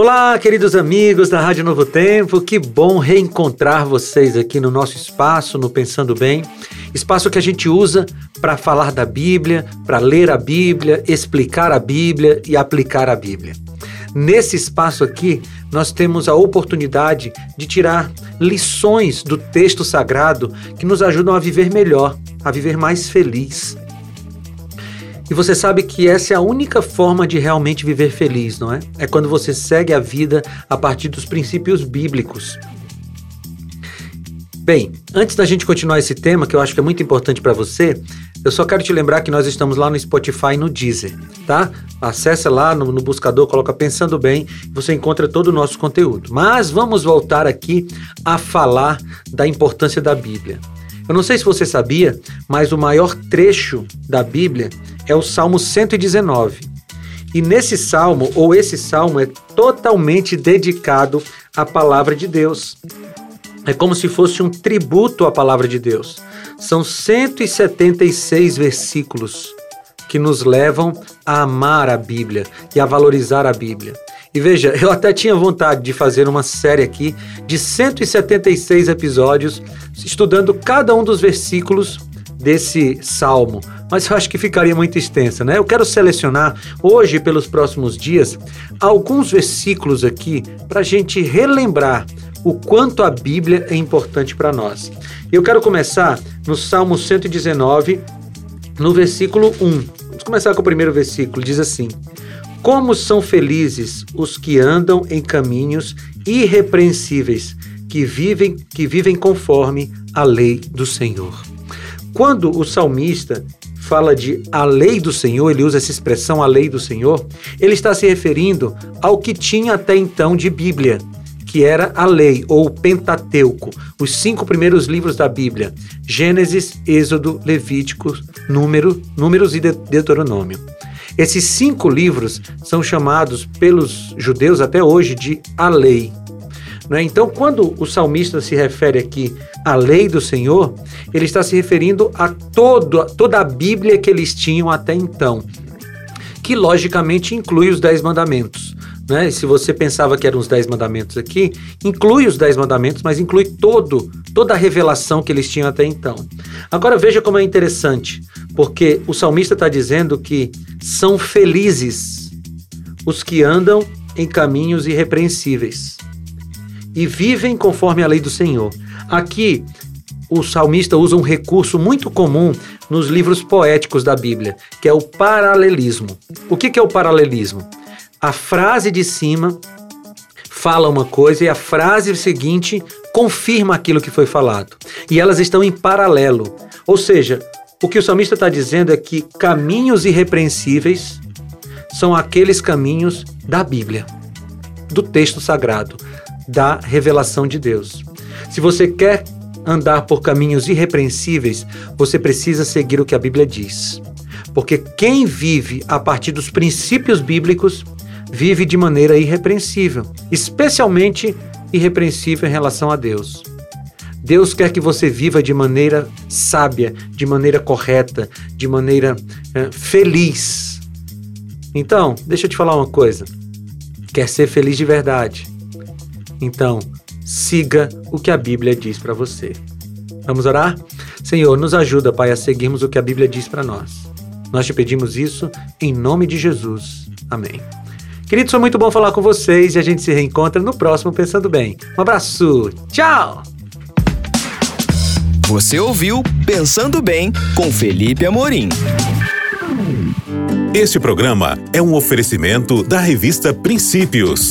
Olá, queridos amigos da Rádio Novo Tempo, que bom reencontrar vocês aqui no nosso espaço, no Pensando Bem. Espaço que a gente usa para falar da Bíblia, para ler a Bíblia, explicar a Bíblia e aplicar a Bíblia. Nesse espaço aqui, nós temos a oportunidade de tirar lições do texto sagrado que nos ajudam a viver melhor, a viver mais feliz. E você sabe que essa é a única forma de realmente viver feliz, não é? É quando você segue a vida a partir dos princípios bíblicos. Bem, antes da gente continuar esse tema, que eu acho que é muito importante para você, eu só quero te lembrar que nós estamos lá no Spotify e no Deezer, tá? Acesse lá no, no buscador, coloca Pensando Bem, você encontra todo o nosso conteúdo. Mas vamos voltar aqui a falar da importância da Bíblia. Eu não sei se você sabia, mas o maior trecho da Bíblia é o Salmo 119. E nesse salmo, ou esse salmo, é totalmente dedicado à palavra de Deus. É como se fosse um tributo à palavra de Deus. São 176 versículos que nos levam a amar a Bíblia e a valorizar a Bíblia. E veja, eu até tinha vontade de fazer uma série aqui de 176 episódios, estudando cada um dos versículos desse salmo, mas eu acho que ficaria muito extensa, né? Eu quero selecionar hoje, pelos próximos dias, alguns versículos aqui para a gente relembrar o quanto a Bíblia é importante para nós. Eu quero começar no Salmo 119, no versículo 1. Vamos começar com o primeiro versículo, diz assim: como são felizes os que andam em caminhos irrepreensíveis, que vivem, que vivem conforme a lei do Senhor. Quando o salmista fala de a lei do Senhor, ele usa essa expressão a lei do Senhor, ele está se referindo ao que tinha até então de Bíblia, que era a lei ou o Pentateuco, os cinco primeiros livros da Bíblia: Gênesis, Êxodo, Levítico, Número, Números e Deuteronômio. Esses cinco livros são chamados pelos judeus até hoje de a lei. Né? Então, quando o salmista se refere aqui à lei do Senhor, ele está se referindo a todo, toda a Bíblia que eles tinham até então, que logicamente inclui os Dez Mandamentos. Né? Se você pensava que eram os Dez Mandamentos aqui, inclui os Dez Mandamentos, mas inclui todo, toda a revelação que eles tinham até então. Agora veja como é interessante. Porque o salmista está dizendo que são felizes os que andam em caminhos irrepreensíveis e vivem conforme a lei do Senhor. Aqui, o salmista usa um recurso muito comum nos livros poéticos da Bíblia, que é o paralelismo. O que é o paralelismo? A frase de cima fala uma coisa e a frase seguinte confirma aquilo que foi falado. E elas estão em paralelo. Ou seja, o que o salmista está dizendo é que caminhos irrepreensíveis são aqueles caminhos da Bíblia, do texto sagrado, da revelação de Deus. Se você quer andar por caminhos irrepreensíveis, você precisa seguir o que a Bíblia diz. Porque quem vive a partir dos princípios bíblicos vive de maneira irrepreensível, especialmente irrepreensível em relação a Deus. Deus quer que você viva de maneira sábia, de maneira correta, de maneira é, feliz. Então, deixa eu te falar uma coisa. Quer ser feliz de verdade? Então, siga o que a Bíblia diz para você. Vamos orar? Senhor, nos ajuda, Pai, a seguirmos o que a Bíblia diz para nós. Nós te pedimos isso em nome de Jesus. Amém. Queridos, foi muito bom falar com vocês e a gente se reencontra no próximo Pensando Bem. Um abraço. Tchau! Você ouviu Pensando Bem com Felipe Amorim. Este programa é um oferecimento da revista Princípios.